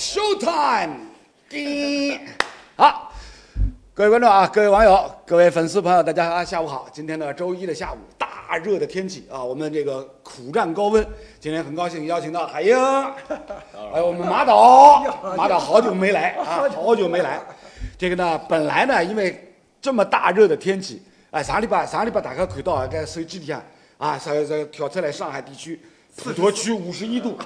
，show time！叮，好，各位观众啊，各位网友，各位粉丝朋友，大家啊，下午好。今天呢，周一的下午，大热的天气啊，我们这个苦战高温。今天很高兴邀请到海英，还有我们马导，马导好久没来啊，好久没来。这个呢，本来呢，因为这么大热的天气，哎，上礼拜上礼拜大家看到在手机里向啊，这这挑出来上海地区普陀区五十一度，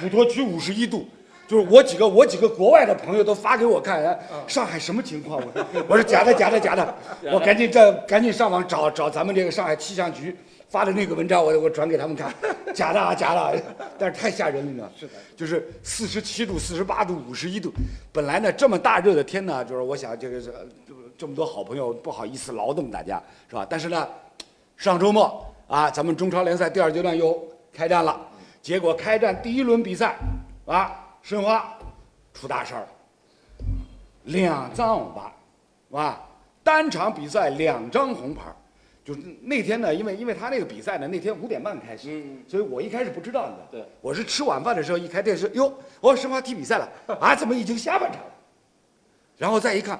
普陀区五十一度。就是我几个我几个国外的朋友都发给我看，哎，上海什么情况？我说我说假的假的 假的，我赶紧这赶紧上网找找咱们这个上海气象局发的那个文章，我我转给他们看，假的啊假的，但是太吓人了呢。是的，就是四十七度、四十八度、五十一度，本来呢这么大热的天呢，就是我想这个这这么多好朋友不好意思劳动大家是吧？但是呢，上周末啊，咱们中超联赛第二阶段又开战了，结果开战第一轮比赛啊。申花出大事儿。了，两张红牌，是吧？单场比赛两张红牌，就是那天呢，因为因为他那个比赛呢，那天五点半开始，嗯。所以我一开始不知道，你知道对，我是吃晚饭的时候一开电视，哟，哦，申花踢比赛了，啊，怎么已经下半场了？然后再一看，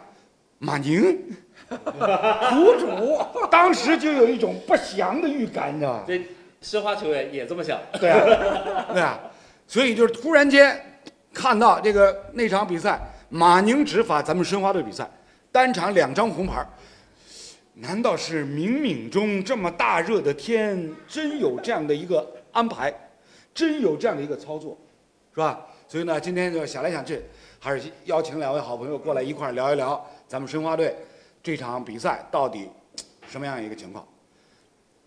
马宁，苦主，当时就有一种不祥的预感，你知道吗？对申花球员也这么想，对啊，对啊，所以就是突然间。看到这个那场比赛，马宁执法咱们申花队比赛，单场两张红牌，难道是冥冥中这么大热的天，真有这样的一个安排，真有这样的一个操作，是吧？所以呢，今天就想来想去，还是邀请两位好朋友过来一块儿聊一聊咱们申花队这场比赛到底什么样一个情况。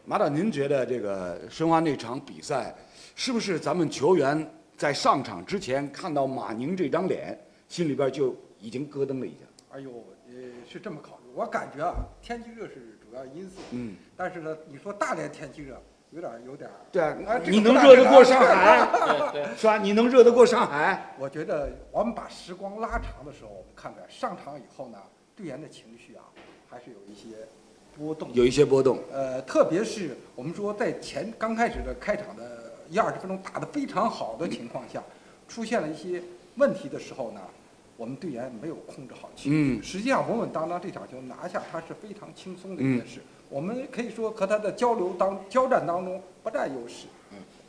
马导，您觉得这个申花那场比赛是不是咱们球员？在上场之前看到马宁这张脸，心里边就已经咯噔了一下。哎呦，呃，是这么考虑。我感觉啊，天气热是主要因素。嗯。但是呢，你说大连天气热，有点有点。对啊，你能热得过上海？是吧？你能热得过上海？我觉得我们把时光拉长的时候，我们看看上场以后呢，队员的情绪啊，还是有一些波动。有一些波动。呃，特别是我们说在前刚开始的开场的。一二十分钟打得非常好的情况下，出现了一些问题的时候呢，我们队员没有控制好情绪。实际上稳稳当当这场球拿下，他是非常轻松的一件事。我们可以说和他的交流当交战当中不占优势，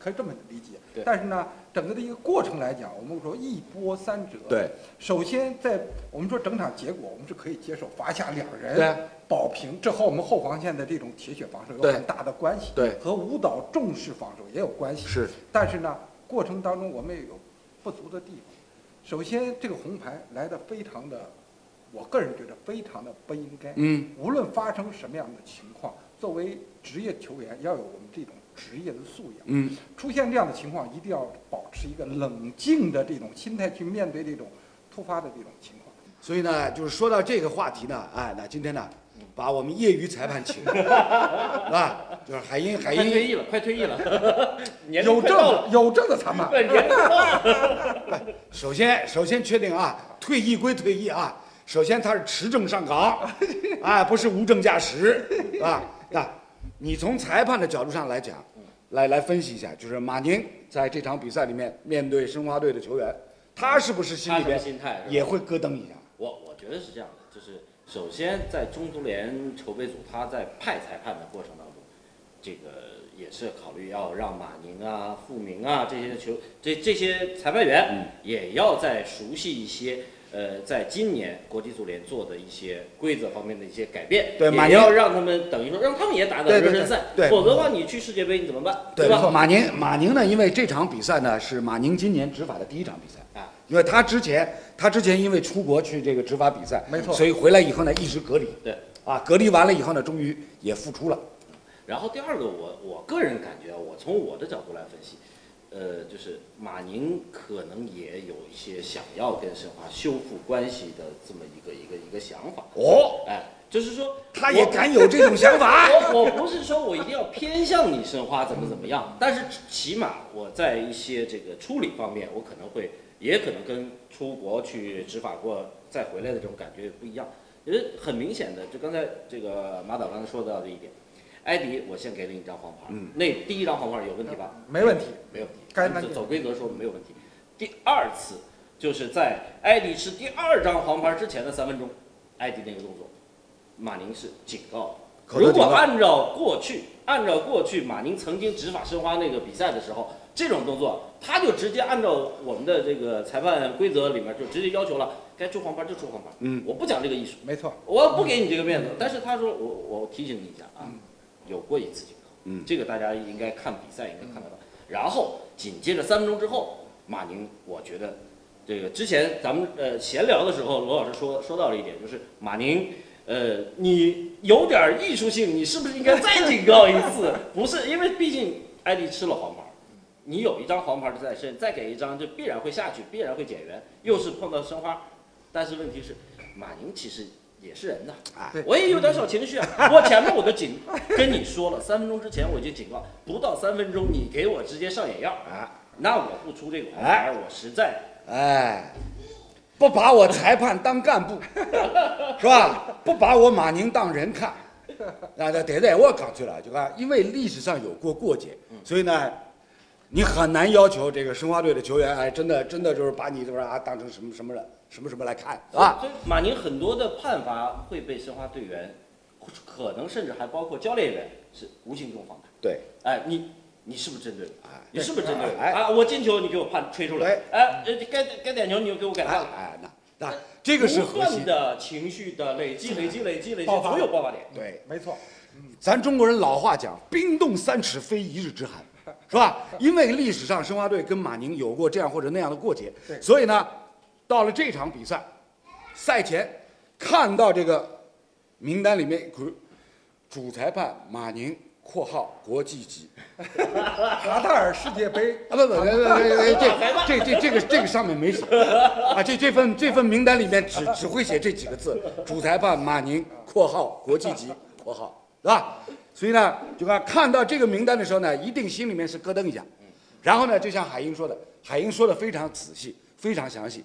可以这么理解。但是呢，整个的一个过程来讲，我们说一波三折。对。首先在我们说整场结果，我们是可以接受罚下两人。保平，这和我们后防线的这种铁血防守有很大的关系，对，和舞蹈重视防守也有关系。是，但是呢，过程当中我们也有不足的地方。首先，这个红牌来的非常的，我个人觉得非常的不应该。嗯。无论发生什么样的情况，作为职业球员要有我们这种职业的素养。嗯。出现这样的情况，一定要保持一个冷静的这种心态去面对这种突发的这种情况。所以呢，就是说到这个话题呢，哎，那今天呢。把我们业余裁判请，是吧？就是海英，海英快退役了，快退役了，有证有证的裁判。首先，首先确定啊，退役归退役啊，首先他是持证上岗，哎，不是无证驾驶，啊。那，你从裁判的角度上来讲，来来分析一下，就是马宁在这场比赛里面面对申花队的球员，他是不是心里边也会咯噔一下？我我觉得是这样的，就是。首先，在中足联筹备组，他在派裁判的过程当中，这个也是考虑要让马宁啊、傅明啊这些球这这些裁判员，也要再熟悉一些。呃，在今年国际足联做的一些规则方面的一些改变，对，马也要让他们等于说让他们也打打热身赛，对，否则的话你去世界杯你怎么办？对吧？马宁，马宁呢？因为这场比赛呢是马宁今年执法的第一场比赛啊，因为他之前他之前因为出国去这个执法比赛，没错，所以回来以后呢一直隔离，对，啊，隔离完了以后呢，终于也复出了。然后第二个，我我个人感觉，我从我的角度来分析。呃，就是马宁可能也有一些想要跟申花修复关系的这么一个一个一个想法哦，哎，就是说他也敢有这种想法。我我不是说我一定要偏向你申花怎么怎么样，但是起码我在一些这个处理方面，我可能会也可能跟出国去执法过再回来的这种感觉也不一样。因为很明显的，就刚才这个马导刚才说到的一点。埃迪，我先给了你一张黄牌，那第一张黄牌有问题吧？没问题，没问题。该走规则说没有问题。第二次就是在艾迪吃第二张黄牌之前的三分钟，艾迪那个动作，马宁是警告。如果按照过去，按照过去马宁曾经执法申花那个比赛的时候，这种动作他就直接按照我们的这个裁判规则里面就直接要求了，该出黄牌就出黄牌。嗯，我不讲这个艺术，没错，我不给你这个面子。但是他说我我提醒你一下啊，有过一次警告，嗯这个大家应该看比赛应该看得到。然后紧接着三分钟之后，马宁我觉得这个之前咱们呃闲聊的时候，罗老师说说到了一点，就是马宁。呃，你有点艺术性，你是不是应该再警告一次？不是，因为毕竟艾迪吃了黄牌，你有一张黄牌在身，再给一张就必然会下去，必然会减员，又是碰到申花，但是问题是，马宁其实也是人呐，哎我也有点小情绪啊。我前面我都警跟你说了，三分钟之前我已经警告，不到三分钟你给我直接上眼药，啊，那我不出这个黄牌，我实在。哎，不把我裁判当干部，是吧？不把我马宁当人看，啊，对对对，我讲出来，就讲，因为历史上有过过节，所以呢，你很难要求这个申花队的球员，哎，真的真的就是把你这边啊当成什么什么人，什么什么来看，是吧？所以马宁很多的判罚会被申花队员，可能甚至还包括教练员是无形中放大。对，哎，你你是不是针对我？哎你是不是针对我？哎啊，我进球你给我判吹出来对，哎，呃该该点球你就给我改哎判了。哎，那那这个是不核心，的情绪的累积，累积，累积，累积，爆发总有爆发点。对。没错，咱中国人老话讲“冰冻三尺，非一日之寒”，是吧？因为历史上申花队跟马宁有过这样或者那样的过节，对所以呢，到了这场比赛，赛前看到这个名单里面，看主裁判马宁（括号国际级 卡塔尔世界杯”啊，不不不不不，这 这这这个这个上面没写啊，这这份这份名单里面只只会写这几个字：主裁判马宁（括号国际级）（括号），是吧？所以呢，就看看到这个名单的时候呢，一定心里面是咯噔一下。然后呢，就像海英说的，海英说的非常仔细，非常详细，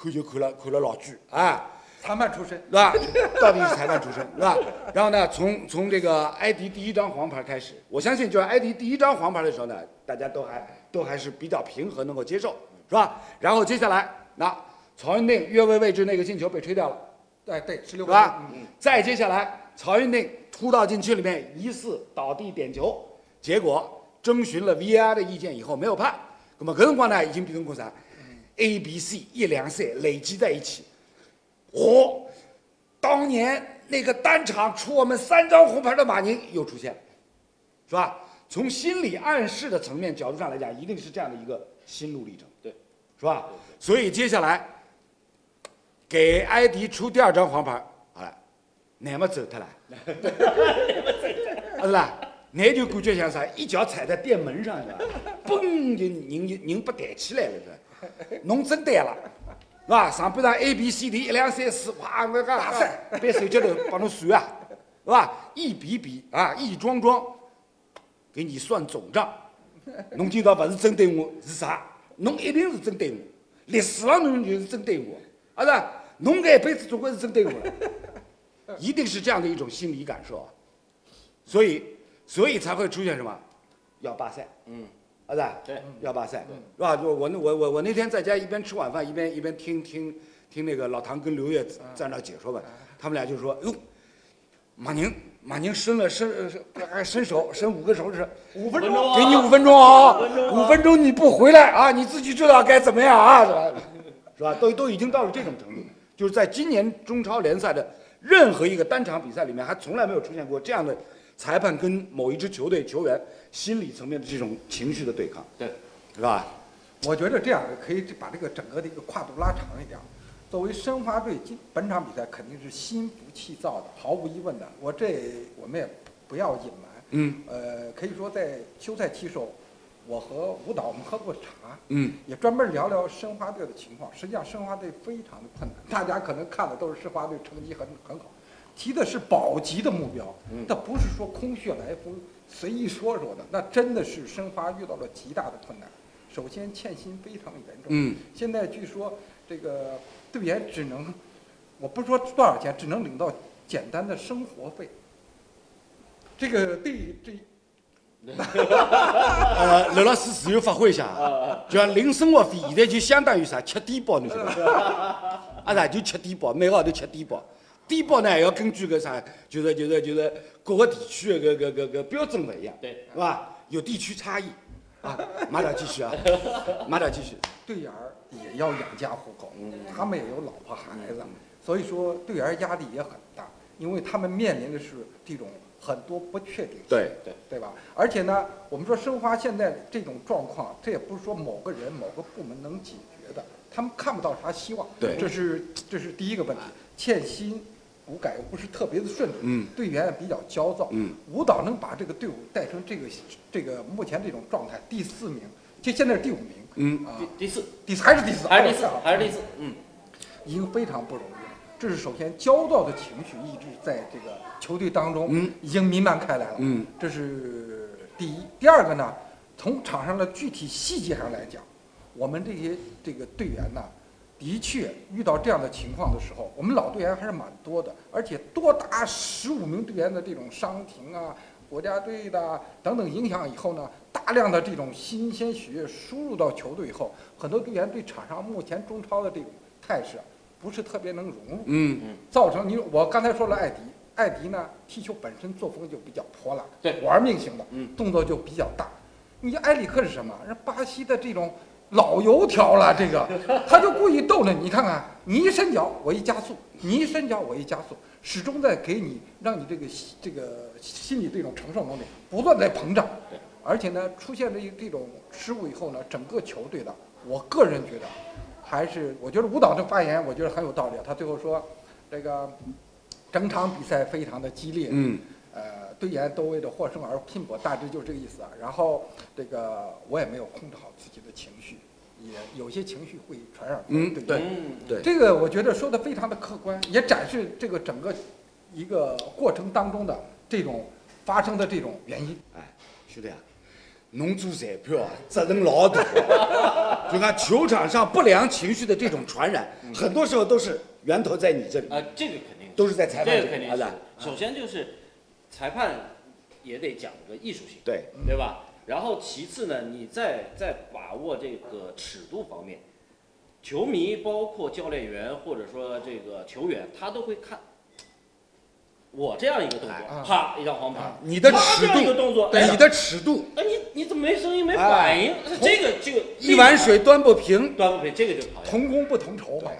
看就看了看了老句啊。裁判出身，是吧？到底是裁判出身，是吧？然后呢，从从这个埃迪第一张黄牌开始，我相信就是埃迪第一张黄牌的时候呢，大家都还都还是比较平和，能够接受，是吧？然后接下来，那曹云定越位位置那个进球被吹掉了，对对，十六是吧？再接下来，曹云定突到禁区里面疑似倒地点球，结果征询了 VAR 的意见以后没有判，那么搿辰光呢，已经变成过啥？A、B、C 一两赛累积在一起。哦，当年那个单场出我们三张红牌的马宁又出现了，是吧？从心理暗示的层面角度上来讲，一定是这样的一个心路历程，对，是吧？所以接下来给埃迪出第二张黄牌，好了，乃么走他了，啊 是吧？乃就感觉像啥，一脚踩在店门上，是吧？嘣就人就人被抬起来了，是吧？侬真对了。是吧？上半场 A B C D 一两三四，哇，我讲大赛，别手脚头帮侬算啊，是吧？一笔笔啊，一桩桩，给你算总账。侬今朝不是针对我是啥？侬一定是针对我，历史上侬就是针对我，啊是吧？侬搿一辈子总归是针对我的，一定是这样的一种心理感受啊。所以，所以才会出现什么？要罢赛。嗯，啊，是吧？对，要罢赛，是吧？就我那我我我那天在家一边吃晚饭一边一边听听听那个老唐跟刘烨在那解说吧，他们俩就说哟，马宁马宁伸了伸呃还伸手伸五个手指，五分钟给你五分钟啊五分钟，啊五分钟你不回来啊，你自己知道该怎么样啊，是吧？是吧？都都已经到了这种程度，就是在今年中超联赛的任何一个单场比赛里面，还从来没有出现过这样的裁判跟某一支球队球员心理层面的这种情绪的对抗，对，是吧？我觉得这样可以把这个整个的一个跨度拉长一点。作为申花队，今本场比赛肯定是心浮气躁的，毫无疑问的。我这我们也不要隐瞒。嗯呃，可以说在休赛期时候，我和吴导我们喝过茶，嗯，也专门聊聊申花队的情况。实际上，申花队非常的困难，大家可能看的都是申花队成绩很很好，提的是保级的目标嗯，那不是说空穴来风、随意说说的，那真的是申花遇到了极大的困难。首先欠薪非常严重，嗯，现在据说这个队员只能，我不说多少钱，只能领到简单的生活费。这个对这呃，刘老师自由发挥一下啊，就像零生活费，现在就相当于啥吃低保，你晓得吧？啊啥就吃低保，每个号头吃低保。低保呢还要根据个啥，就是就是就是各个地区的个个个个标准不一样，对是吧？有地区差异。啊，马导继续啊，马导继续。队员儿也要养家糊口，他们也有老婆孩子，所以说队员儿压力也很大，因为他们面临的是这种很多不确定性。对对对吧？而且呢，我们说申花现在这种状况，这也不是说某个人、某个部门能解决的，他们看不到啥希望。对这是这是第一个问题。欠薪，骨感又不是特别的顺利，嗯，队员也比较焦躁，嗯，舞蹈能把这个队伍带成这个这个目前这种状态，第四名，就现在是第五名，嗯啊，第第四第四还是第四，还是第四还是第四，嗯，已经非常不容易了。这是首先焦躁的情绪一直在这个球队当中，嗯，已经弥漫开来了，嗯，这是第一。第二个呢，从场上的具体细节上来讲，我们这些这个队员呢，的确遇到这样的情况的时候，我们老队员还是蛮多的，而且多达十五名队员的这种伤停啊、国家队的啊等等影响以后呢，大量的这种新鲜血液输入到球队以后，很多队员对场上目前中超的这种态势啊，不是特别能融入。嗯造成你我刚才说了艾迪，艾迪呢踢球本身作风就比较泼辣，对玩命型的，嗯，动作就比较大。你埃里克是什么？人巴西的这种老油条了，这个 他就故意逗着你，你看看，你一伸脚我一加速，你一伸脚我一加速，始终在给你让你这个这个心理这种承受能力不断在膨胀对，而且呢，出现这这种失误以后呢，整个球队的，我个人觉得。还是我觉得吴导这发言，我觉得很有道理。他最后说，这个整场比赛非常的激烈，嗯呃，队员都为了获胜而拼搏，大致就是这个意思啊。然后这个我也没有控制好自己的情绪，也有些情绪会传染给嗯。对嗯对这个我觉得说的非常的客观，也展示这个整个一个过程当中的这种发生的这种原因。哎，兄弟啊，侬做彩票啊，责任老大。就看球场上不良情绪的这种传染，很多时候都是源头在你这里，啊，这个肯定都是在裁判这个肯定是这里啊。。首先就是裁判也得讲个艺术性，对，对吧？然后其次呢，你在在把握这个尺度方面，球迷包括教练员或者说这个球员，他都会看。我这样一个动啊作，啪一张黄牌，你的尺度，你的尺度，哎你你怎么没声音没反应？这个这个一碗水端不平。端不平，这个就讨厌。同工不同酬嘛。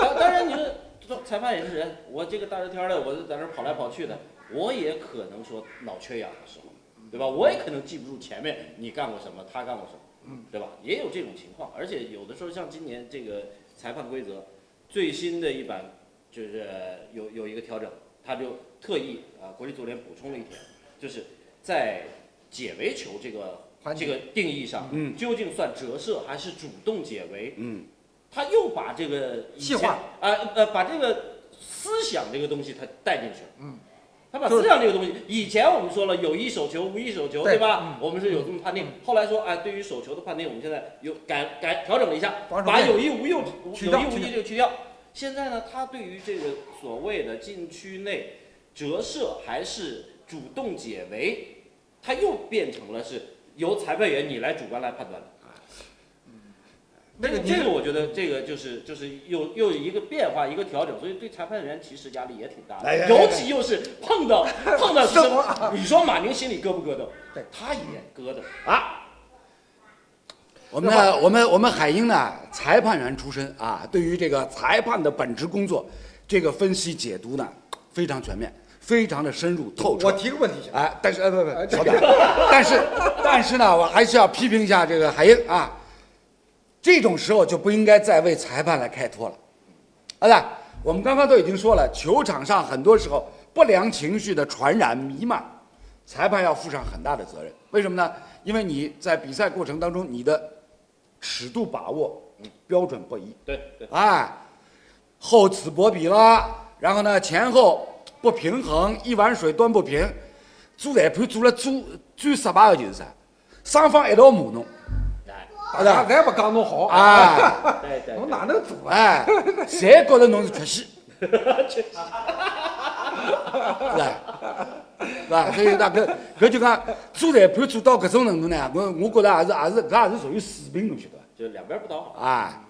当当然，你说这裁判也是人，我这个大热天的，我就在那跑来跑去的，我也可能说脑缺氧的时候，对吧？我也可能记不住前面你干过什么，他干过什么，对吧？也有这种情况，而且有的时候像今年这个裁判规则最新的一版，就是有有一个调整，他就特意啊，国际足联补充了一条，就是在解围球这个这个定义上，嗯究竟算折射还是主动解围？嗯，他又把这个细化啊呃把这个思想这个东西他带进去了。嗯，他把就是思想这个东西，以前我们说了有意手球无意手球，对对吧？嗯我们是有这么判定。后来说，哎，对于手球的判定，我们现在有改改调整了一下，把有意无意无有意无意这个去掉。现在呢，他对于这个所谓的禁区内折射还是主动解围，他又变成了是由裁判员你来主观来判断的。那个这个我觉得这个就是就是又又有一个变化一个调整，所以对裁判员其实压力也挺大的，尤其又是碰到 碰到生活啊你说马宁心里咯不咯噔？对，他也咯噔。啊，我们呢，我们我们海英呢，裁判员出身啊，对于这个裁判的本职工作，这个分析解读呢，非常全面，非常的深入透彻。我提个问题行，哎，但是呃不不哎不，但是但是呢，我还是要批评一下这个海英啊，这种时候就不应该再为裁判来开脱了。啊，对，我们刚刚都已经说了，球场上很多时候不良情绪的传染弥漫，裁判要负上很大的责任。为什么呢？因为你在比赛过程当中，你的尺度把握标准不一，对对，哎，厚此薄彼了，然后呢前后不平衡，一碗水端不平，做裁判做了最最失败的就是啥？双方一道骂侬，哎，大家再不讲侬好，啊对对侬哪能做啊？哎，侪觉得侬是缺陷，是吧？是吧？所以那搿搿就讲做裁判做到搿种程度呢，我我觉着也是也是搿也是属于水平，侬晓得伐？就两边不讨好。啊，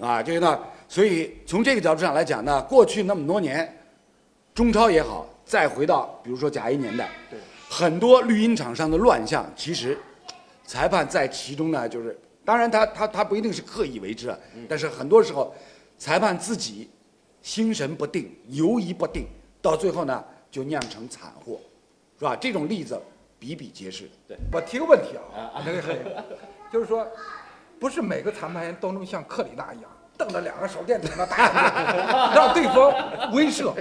啊，这个呢，所以从这个角度上来讲呢，过去那么多年，中超也好，再回到比如说甲 A 年代，对，很多绿茵场上的乱象，其实裁判在其中呢，就是当然他他他不一定是刻意为之啊，但是很多时候裁判自己心神不定、犹疑不定，到最后呢就酿成惨祸，是吧？这种例子比比皆是。我提个问题啊，那个是，就是说，不是每个裁判员都能像克里纳一样，瞪着两个手电筒那打，让对方威慑。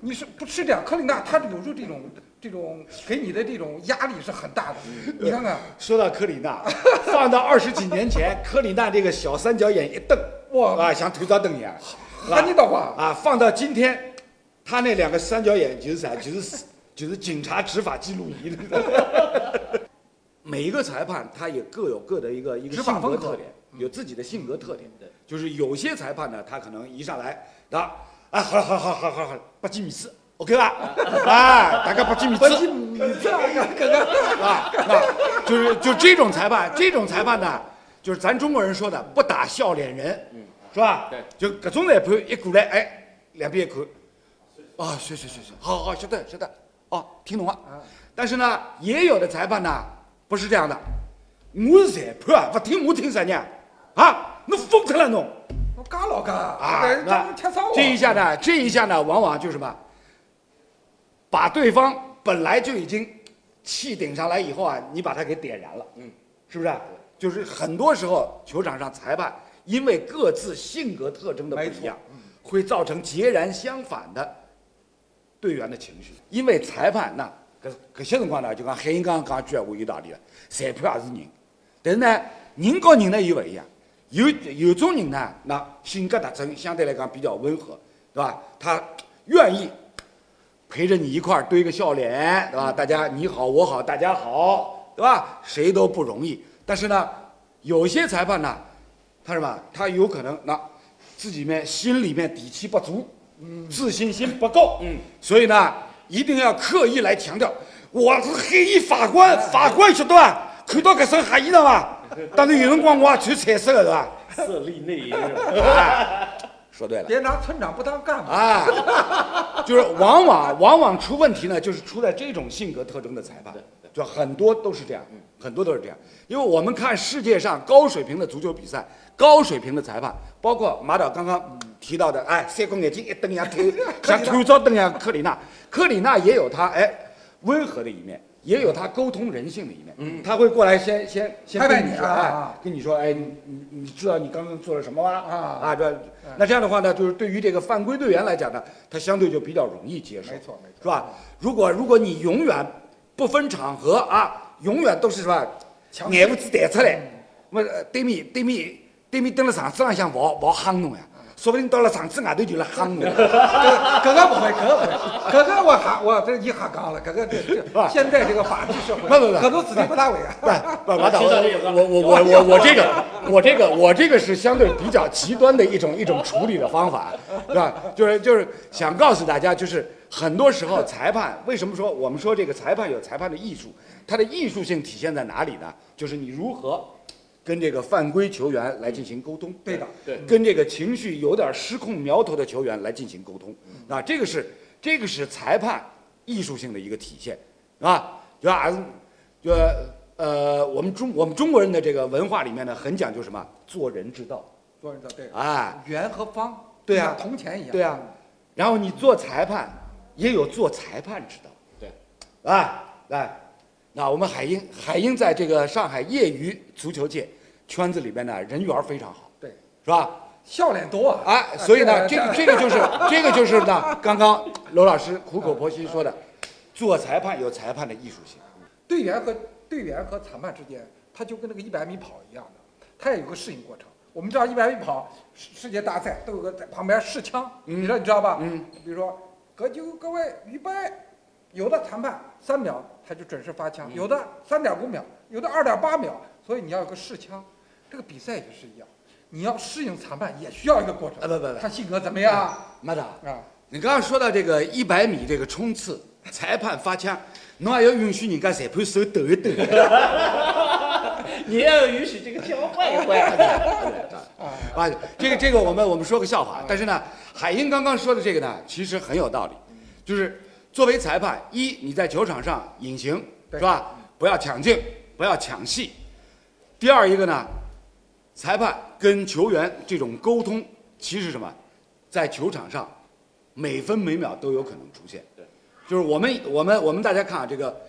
你是不吃这样？克里纳他有时候这种这种给你的这种压力是很大的。你看看，说到科里纳，放到二十几年前，科里纳这个小三角眼一瞪，哇啊，像头早灯一样，是吧哈尼的话，啊，放到今天，他那两个三角眼就是啥？就是 就是警察执法记录仪。每一个裁判他也各有各的一个一个性格特点，有自己的性格特点。对，就是有些裁判呢，他可能一上来，啊，啊，好了好了好了好了好了好了，不记米次，OK 吧？啊，大家不记米次。不是你这个哥哥，啊，那就是就这种裁判，这种裁判呢，就是咱中国人说的不打笑脸人，是吧？对，就各种裁判一过来，哎，两边一看，啊，是是是是，好好晓得晓得，哦，听懂了。但是呢，也有的裁判呢不是这样的，我是裁判啊，不听我听啥呢？啊，你疯掉了侬！我嘎老嘎啊，这一下呢，这一下呢，往往就是什么，把对方本来就已经气顶上来以后啊，你把他给点燃了，嗯，是不是？就是很多时候球场上裁判因为各自性格特征的不一样，会造成截然相反的队员的情绪。因为裁判那搿搿些辰光呢，就讲海英刚刚讲一句闲话有道理了，裁判也是人，但是呢，人和人呢又不一样。有有种人呢，那性格特征相对来讲比较温和，对吧？他愿意陪着你一块儿堆个笑脸，对吧？大家你好我好大家好，对吧？谁都不容易。但是呢，有些裁判呢，他什么？他有可能那自己面心里面底气不足，自信心不够，嗯，所以呢，一定要刻意来强调，我是黑衣法官，法官晓得吧？看到搿身黑衣裳伐？当然有人光我也穿彩色的，是吧？色厉内荏，哎，说对了。别拿村长不当干部。啊，就是往往往往出问题呢，就是出在这种性格特征的裁判对，就很多都是这样，很多都是这样。因为我们看世界上高水平的足球比赛，高水平的裁判，包括马导刚刚提到的，哎，三光眼睛一瞪呀，头 像头照灯一样，克里纳，克里纳也有他哎温和的一面。也有他沟通人性的一面，嗯，他会过来先先先拍你啊哎，跟你说，哎，你你你知道你刚刚做了什么吗？啊。啊，这那这样的话呢，就是对于这个犯规队员来讲呢，他相对就比较容易接受，没错没错。是吧？如果如果你永远不分场合啊，永远都是什么强眼胡子弹出来，那么呃对面对面对面蹲了场子浪向跑跑夯侬呀，说不定到了场子外头就来夯侬。哥哥哥不会，哥哥不会，哥哥我哈我这一下杠了，哥哥这这 现在这个法治社会，不不不哥都自己不大会啊。不，马导，青少年有个我我我我我这个我这个我这个是相对比较极端的一种一种处理的方法，是吧？就是就是想告诉大家，就是很多时候裁判为什么说我们说这个裁判有裁判的艺术，它的艺术性体现在哪里呢？就是你如何跟这个犯规球员来进行沟通，对的，对。跟这个情绪有点失控苗头的球员来进行沟通，啊，这个是这个是裁判艺术性的一个体现，啊，就还是就呃，我们中我们中国人的这个文化里面呢，很讲究什么？做人之道，做人的对，哎，圆和方，对啊。铜钱一样。对啊，然后你做裁判也有做裁判之道，对，啊，来，那我们海鹰海鹰在这个上海业余足球界圈子里边呢，人缘非常好，对，是吧？笑脸多啊。哎，所以呢，这个这个就是这个就是呢，刚刚罗老师苦口婆心说的，做裁判有裁判的艺术性。队员和队员和裁判之间，他就跟那个一百米跑一样的，他也有个适应过程。我们知道一百米跑世世界大赛都有个在旁边试枪，你说你知道吧？嗯，比如说各就各位预备，有的裁判三秒他就准时发枪，有的三点五秒，有的二点八秒，所以你要有个试枪。这个比赛也是一样，你要适应裁判也需要一个过程。啊不不不他性格怎么样？马导，啊，你刚刚说到这个一百米这个冲刺，裁判发枪，侬还要允许人家裁判手抖一抖。你要允许这个交换一换。啊，这个这个我们我们说个笑话，但是呢，海英刚刚说的这个呢，其实很有道理，就是作为裁判，一你在球场上隐形是吧？不要抢镜，不要抢戏。第二一个呢，裁判跟球员这种沟通，其实什么，在球场上每分每秒都有可能出现。对，就是我们我们我们大家看啊，这个，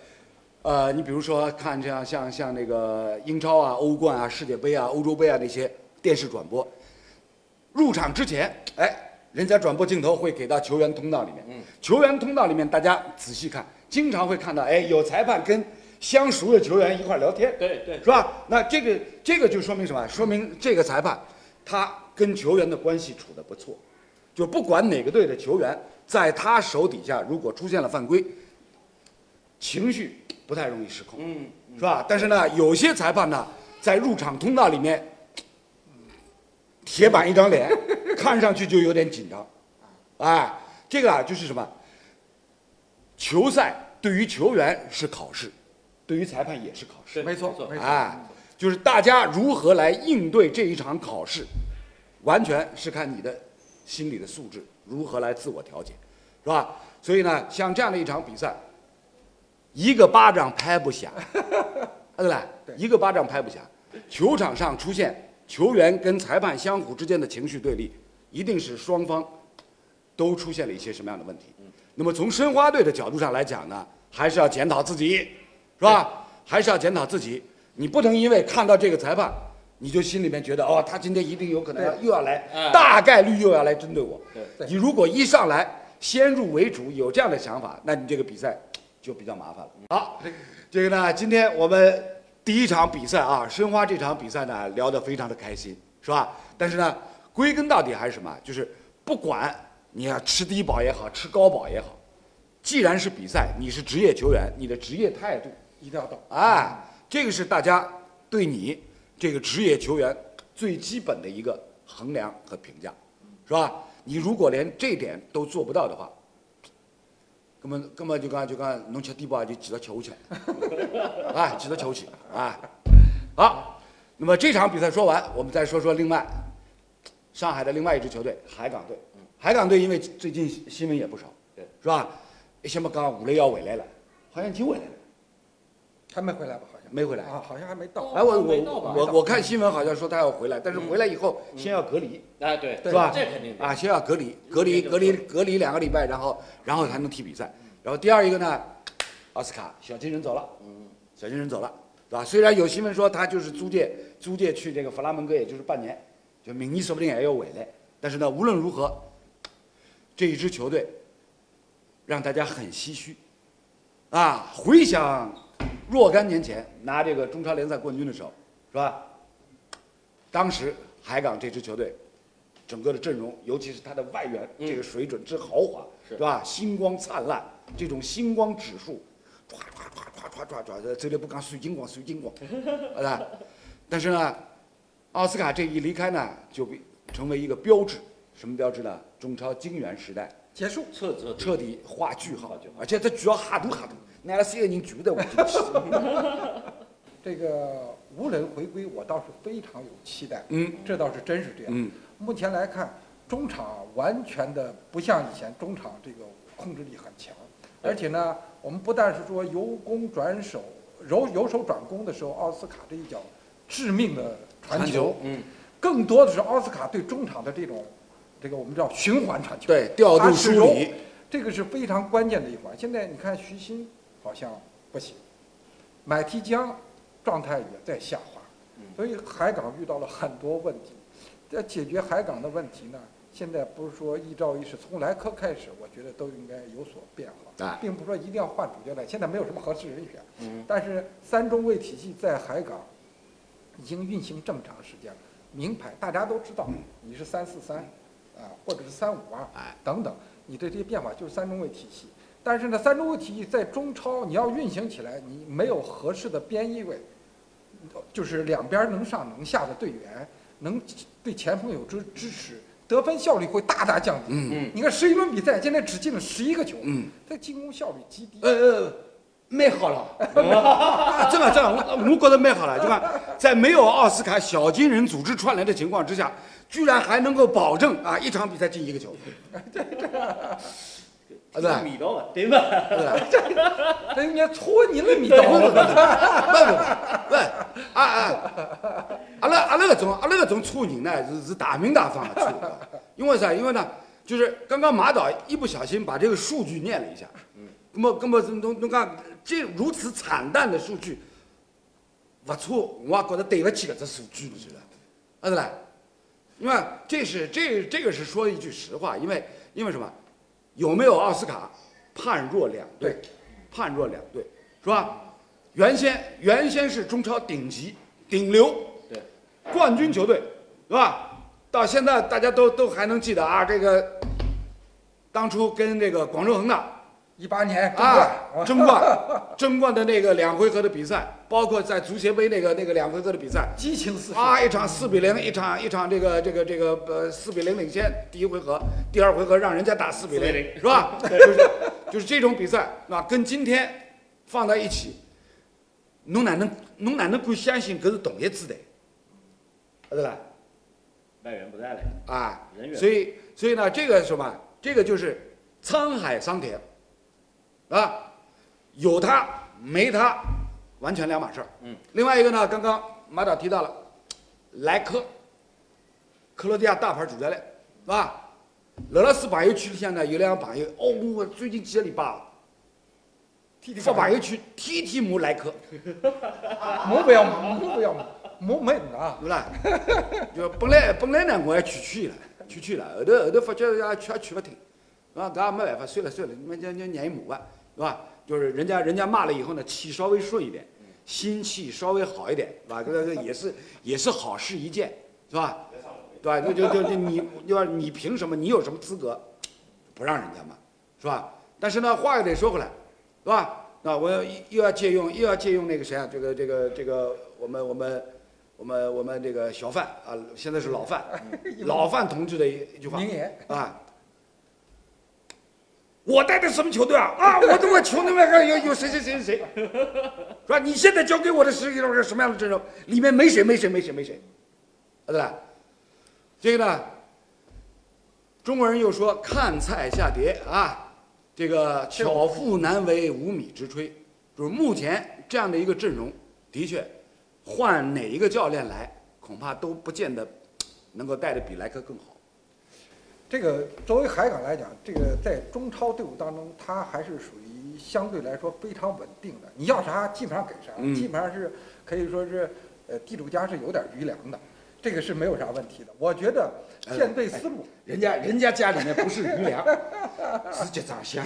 呃，你比如说看这样像像那个英超啊、欧冠啊、世界杯啊、欧洲杯啊那些电视转播，入场之前，哎，人家转播镜头会给到球员通道里面。嗯，球员通道里面大家仔细看，经常会看到，哎，有裁判跟相熟的球员一块儿聊天。对对是吧？那这个这个就说明什么？说明这个裁判他跟球员的关系处得不错，就不管哪个队的球员在他手底下，如果出现了犯规，情绪不太容易失控，嗯，是吧？但是呢，有些裁判呢，在入场通道里面，铁板一张脸，看上去就有点紧张，哎，这个啊就是什么？球赛对于球员是考试，对于裁判也是考试。没错没错没错哎，就是大家如何来应对这一场考试，完全是看你的心理的素质，如何来自我调节，是吧？所以呢，像这样的一场比赛，一个巴掌拍不响，对不对？一个巴掌拍不响，球场上出现球员跟裁判相互之间的情绪对立，一定是双方都出现了一些什么样的问题。那么从申花队的角度上来讲呢，还是要检讨自己，是吧？还是要检讨自己。你不能因为看到这个裁判，你就心里面觉得哦，他今天一定有可能要又要来，哎大概率又要来针对我。你如果一上来先入为主，有这样的想法，那你这个比赛就比较麻烦了。好，这个呢，今天我们第一场比赛啊，申花这场比赛呢聊得非常的开心，是吧？但是呢，归根到底还是什么？就是不管你要吃低保也好，吃高保也好，既然是比赛，你是职业球员，你的职业态度一定要到。哎，这个是大家对你这个职业球员最基本的一个衡量和评价，是吧？你如果连这点都做不到的话，根本根本就讲就讲，侬吃低保就记到吃下去了，哎，记到吃下去，啊，好，那么这场比赛说完，我们再说说另外上海的另外一支球队海港队。海港队因为最近新闻也不少，对，是吧？一些么讲武磊要回来了，好像已经回来了，还没回来吧？没回来。啊，好像还没到。哎，我我我我看新闻好像说他要回来，但是回来以后先要隔离，哎对，是吧？这肯定的啊，先要隔离，隔离隔离隔离两个礼拜，然后然后才能踢比赛。然后第二一个呢，奥斯卡小金人走了，嗯，小金人走了，对吧？虽然有新闻说他就是租借租借去这个弗拉门戈，也就是半年，就明尼说不定也要回来。但是呢，无论如何，这一支球队让大家很唏嘘啊！回想若干年前拿这个中超联赛冠军的时候，是吧？当时海港这支球队整个的阵容，尤其是他的外援，嗯这个水准之豪华，是吧？星光灿烂，这种星光指数，唰唰唰唰唰唰唰，这里不讲水晶光，水晶光，是吧？但是呢，奥斯卡这一离开呢，就被成为一个标志。什么标志呢？中超金元时代结束。彻彻彻底画句号而且他主要哈多哈多，拿了三个人全部在我。这个无人回归，我倒是非常有期待。嗯这倒是真是这样。嗯目前来看，中场完全的不像以前，中场这个控制力很强，而且呢，我们不但是说由攻转守，由由守转攻的时候，奥斯卡这一脚致命的传球，嗯，更多的是奥斯卡对中场的这种，这个我们叫循环传球。对，调度梳理，这个是非常关键的一环。现在你看徐新好像不行，买提江状态也在下滑。嗯，所以海港遇到了很多问题。要解决海港的问题呢，现在不是说一朝一夕，从莱科开始，我觉得都应该有所变化，哎，并不是说一定要换主教练，现在没有什么合适人选。嗯，但是三中卫体系在海港已经运行这么长时间了，名牌大家都知道，你是三四三啊，或者是三五二哎，等等，你的这些变化就是三中卫体系。但是呢，三中卫体系在中超你要运行起来，你没有合适的边翼位，就是两边能上能下的队员，能对前锋有支支持，得分效率会大大降低。嗯。你看十一轮比赛，现在只进了十一个球，嗯，这进攻效率极低。呃呃，蛮好了，啊真的真的，我我觉得蛮好了，就看在没有奥斯卡小金人组织串联的情况之下，居然还能够保证啊一场比赛进一个球，对对吧？味道嘛，对吧？对吧？人家搓你那米刀，不不不，啊啊，阿拉阿拉搿种阿拉搿种搓人呢是是大名大放的搓，因为啥？因为呢，就是刚刚马导一不小心把这个数据念了一下，嗯，那么那么侬侬讲这如此惨淡的数据，不错，我也觉得对不起搿只数据，你知道？啊是啦，因为这是这这个是说一句实话，因为因为什么？有没有奥斯卡，判若两队，判若两队，是吧？原先原先是中超顶级顶流。对，冠军球队，是吧？到现在大家都都还能记得啊，这个当初跟这个广州恒大一八年争啊冠，争冠 争冠的那个两回合的比赛，包括在足协杯那个那个两回合的比赛，激情四射。啊，一场四比零，一场一场这个这个这个呃四比零领先，第一回合，第二回合让人家打四比零，是吧？就是就是这种比赛，那，跟今天放在一起，侬哪能侬哪能敢相信搿是同一支队？对吧？外援不在了，啊人，员所以所以呢，这个什么，这个就是沧海桑田，啊，有他没他，完全两码事儿。嗯。另外一个呢，刚刚马导提到了，莱科，克罗地亚大牌主教练，是吧？俄罗斯朋友圈里向呢有两个朋友，哦，我最近几个礼拜发朋友圈天天骂莱科，没不要骂，骂不要骂，没没啊。对不啦？就本来本来呢，我还劝劝伊拉，劝劝伊拉，后头后头发觉也劝也劝不听，啊，搿也没办法，算了算了，你们就就让伊骂吧，是吧？就是人家人家骂了以后呢，气稍微顺一点，心气稍微好一点，是吧？这个也是也是好事一件，是吧？对吧？就就就就你，对吧？你凭什么？你有什么资格不让人家骂，是吧？但是呢，话又得说回来，是吧？那我要又要借用又要借用那个谁啊？这个这个这个我们我们我们我们这个小范啊，现在是老范，老范同志的一一句话名言，啊。我带的什么球队啊？啊，我的我球队里面还有有谁谁谁谁谁，是吧？你现在交给我的是一种什么样的阵容？里面没谁没谁没谁没谁，啊对吧？这个呢，中国人又说看菜下碟啊，这个巧妇难为无米之炊，就是目前这样的一个阵容，的确，换哪一个教练来，恐怕都不见得能够带的比莱克更好。这个作为海港来讲，这个在中超队伍当中，他还是属于相对来说非常稳定的。你要啥基本上给啥，嗯基本上是可以说是，呃，地主家是有点余粮的，这个是没有啥问题的。我觉得舰队思路，人家人家家里面不是余粮，是结账箱。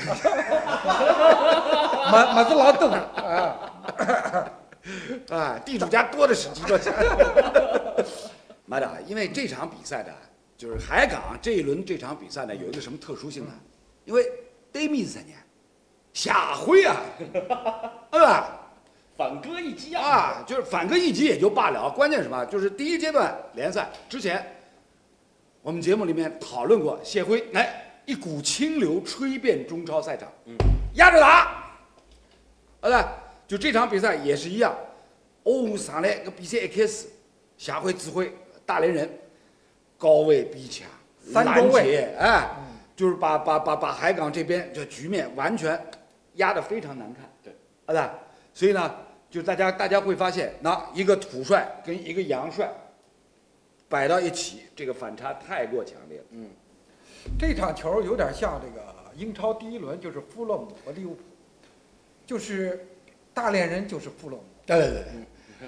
马马子劳动啊，啊，地主家多的是几个钱。马导，因为这场比赛的，就是海港这一轮这场比赛呢，有一个什么特殊性呢？因为对面是谁呢？下回啊，对吧？反戈一击啊，就是反戈一击也就罢了，关键什么？就是第一阶段联赛之前，我们节目里面讨论过，谢辉来一股清流吹遍中超赛场，嗯，压着打，好的，就这场比赛也是一样，哦，上来个比赛一开始，夏辉指挥大连人高位逼抢，三中卫哎，就是把把把把海港这边这局面完全压得非常难看，对，好的，所以呢，就大家大家会发现，那一个土帅跟一个洋帅摆到一起，这个反差太过强烈了。嗯，这场球有点像这个英超第一轮，就是富勒姆和利物浦，就是大连人就是富勒姆。对对对。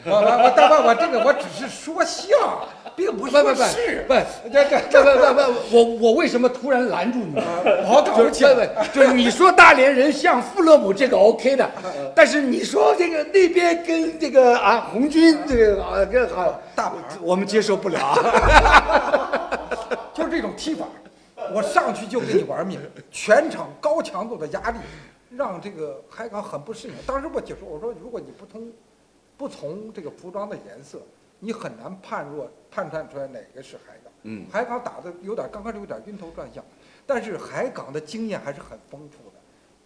我我我大爸，我这个我只是说笑，并不是不不不说是。不，这这不不不不，我我为什么突然拦住你？我搞就是不清。就是你说大连人像富勒姆这个 OK 的，但是你说这个那边跟这个啊红军这个啊跟好大牌我们接受不了啊。就是这种踢法，我上去就跟你玩命，全场高强度的压力，让这个海港很不适应。当时我解说，我说如果你不从不从这个服装的颜色，你很难判若判断出来哪个是海港。嗯，海港打的有点刚开始有点晕头转向，但是海港的经验还是很丰富的，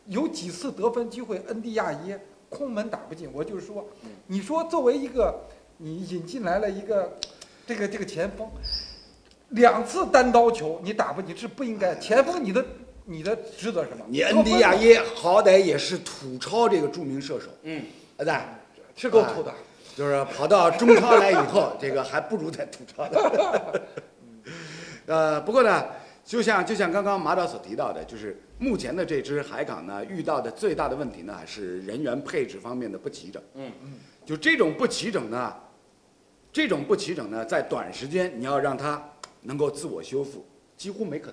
有几次得分机会，恩迪亚耶空门打不进。我就是说，你说作为一个你引进来了一个这个这个前锋，两次单刀球你打不进是不应该。前锋你的你的职责是什么？你恩迪亚耶好歹也是土超这个著名射手，嗯，对吧？是够土的。就是跑到中超来以后，这个还不如在土超的。呃，不过呢，就像就像刚刚马导所提到的，就是目前的这支海港呢，遇到的最大的问题呢，是人员配置方面的不齐整。嗯嗯，就这种不齐整呢，这种不齐整呢，在短时间你要让它能够自我修复，几乎没可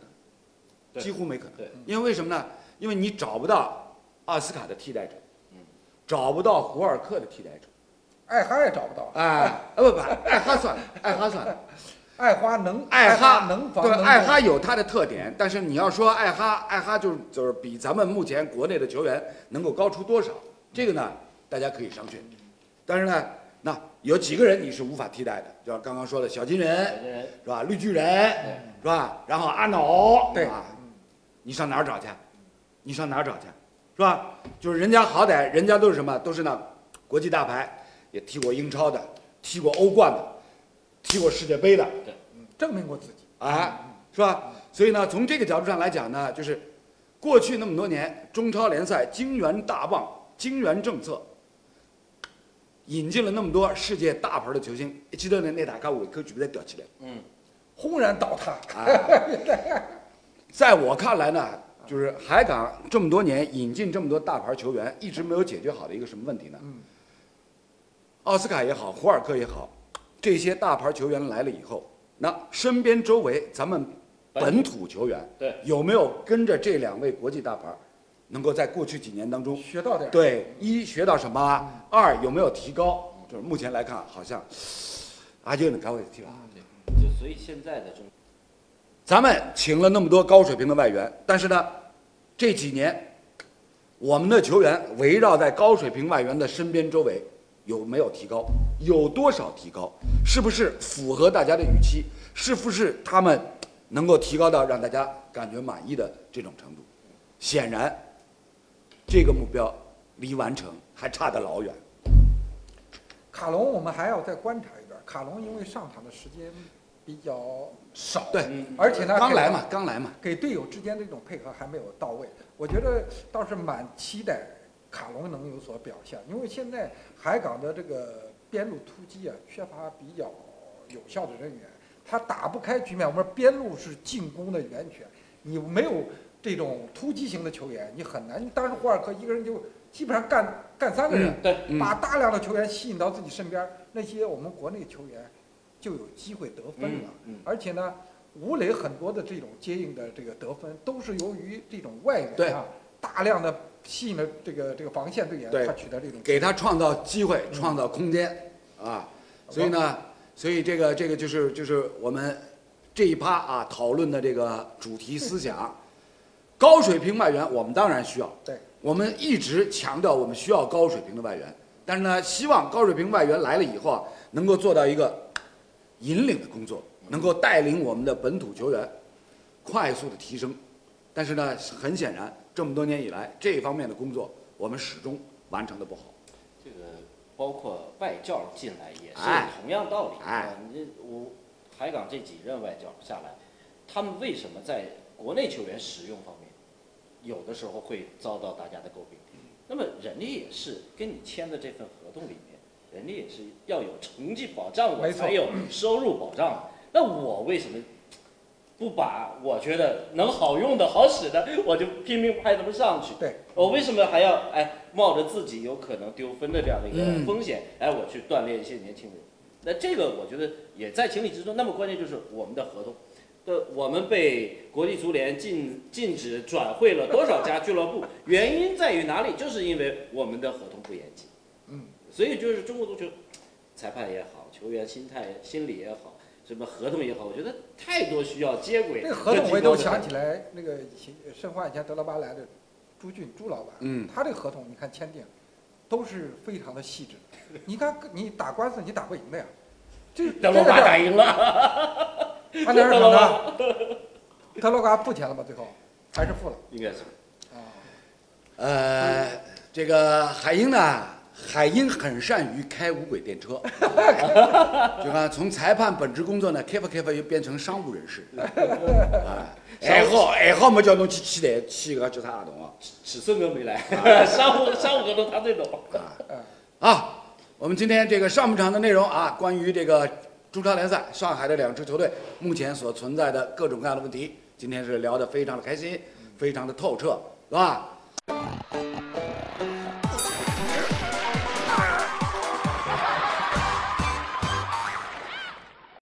能，几乎没可能。对，因为为什么呢？因为你找不到奥斯卡的替代者，嗯，找不到胡尔克的替代者。艾哈也找不到，哎，啊不不，艾哈算了，艾哈算了，艾哈能艾哈能防艾哈有他的特点，但是你要说艾哈，艾哈就是就是比咱们目前国内的球员能够高出多少，这个呢，大家可以商榷。但是呢，那有几个人你是无法替代的，就像刚刚说的小金人是吧？绿巨人是吧？然后阿瑙对吧？你上哪儿找去？你上哪儿找去？是吧？就是人家好歹人家都是什么？都是那国际大牌，也踢过英超的，踢过欧冠的，踢过世界杯的，证明过自己。啊，是吧？所以呢，从这个角度上来讲呢，就是过去那么多年中超联赛金元大棒、金元政策，引进了那么多世界大牌的球星，一记得呢，那大家胃口全部在吊起来。嗯，轰然倒塌。啊，在我看来呢，就是海港这么多年引进这么多大牌球员，一直没有解决好的一个什么问题呢？嗯，奥斯卡也好，胡尔克也好，这些大牌球员来了以后，那身边周围咱们本土球员对有没有跟着这两位国际大牌，能够在过去几年当中，学到点儿。对一学到什么，二有没有提高？就是目前来看，好像阿就能高位提高。对，就所以现在的中咱们请了那么多高水平的外援，但是呢，这几年我们的球员围绕在高水平外援的身边周围，有没有提高？有多少提高？是不是符合大家的预期？是不是他们能够提高到让大家感觉满意的这种程度？显然，这个目标离完成还差得老远。卡隆我们还要再观察一段。卡隆因为上场的时间比较少，对嗯而且呢，刚来嘛，刚来嘛，给队友之间的这种配合还没有到位。我觉得倒是蛮期待卡隆能有所表现，因为现在海港的这个边路突击啊，缺乏比较有效的人员，他打不开局面。我们说边路是进攻的源泉，你没有这种突击型的球员，你很难。当时胡尔克一个人就基本上干干三个人，对，嗯把大量的球员吸引到自己身边，那些我们国内球员就有机会得分了。嗯嗯而且呢，吴磊很多的这种接应的这个得分，都是由于这种外援啊，大量的吸引了这个这个防线队员，对他取得这种给他创造机会，创造空间啊。所以呢，所以这个这个就是就是我们这一趴啊讨论的这个主题思想，高水平外援我们当然需要，对，我们一直强调我们需要高水平的外援，但是呢，希望高水平外援来了以后啊，能够做到一个引领的工作，能够带领我们的本土球员快速的提升。但是呢，很显然这么多年以来，这方面的工作我们始终完成的不好。这个包括外教进来也是哎同样道理。哎啊你这我海港这几任外教下来，他们为什么在国内球员使用方面，有的时候会遭到大家的诟病？那么人家也是跟你签的这份合同里面，人家也是要有成绩保障，我才有收入保障。那我为什么不把我觉得能好用的好使的，我就拼命派他们上去？对，我为什么还要哎冒着自己有可能丢分的这样的一个嗯风险，哎，我去锻炼一些年轻人？那这个我觉得也在情理之中。那么关键就是我们的合同，的我们被国际足联禁禁止转会了多少家俱乐部？原因在于哪里？就是因为我们的合同不严谨。嗯，所以就是中国足球，裁判也好，球员心态、心理也好，什么合同也好，我觉得太多需要接轨。这个合同我也都想起来，那个以前申花以前德罗巴来的朱俊朱老板，嗯他这个合同你看签订，都是非常的细致。你看你打官司你打不赢的呀，这德罗巴打赢了，八点二场呢？特罗巴付钱了吧？最后还是付了。应该是。啊，呃，这个海英呢，海英很善于开无轨电车，就看从裁判本职工作呢，开发开发又变成商务人士，啊，爱好爱好么叫侬去期待去个叫啥合同啊？尺寸哥没来，商务商务合同他最懂。啊，我们今天这个上半场的内容啊，关于这个中超联赛上海的两支球队目前所存在的各种各样的问题，今天是聊得非常的开心，非常的透彻，是吧？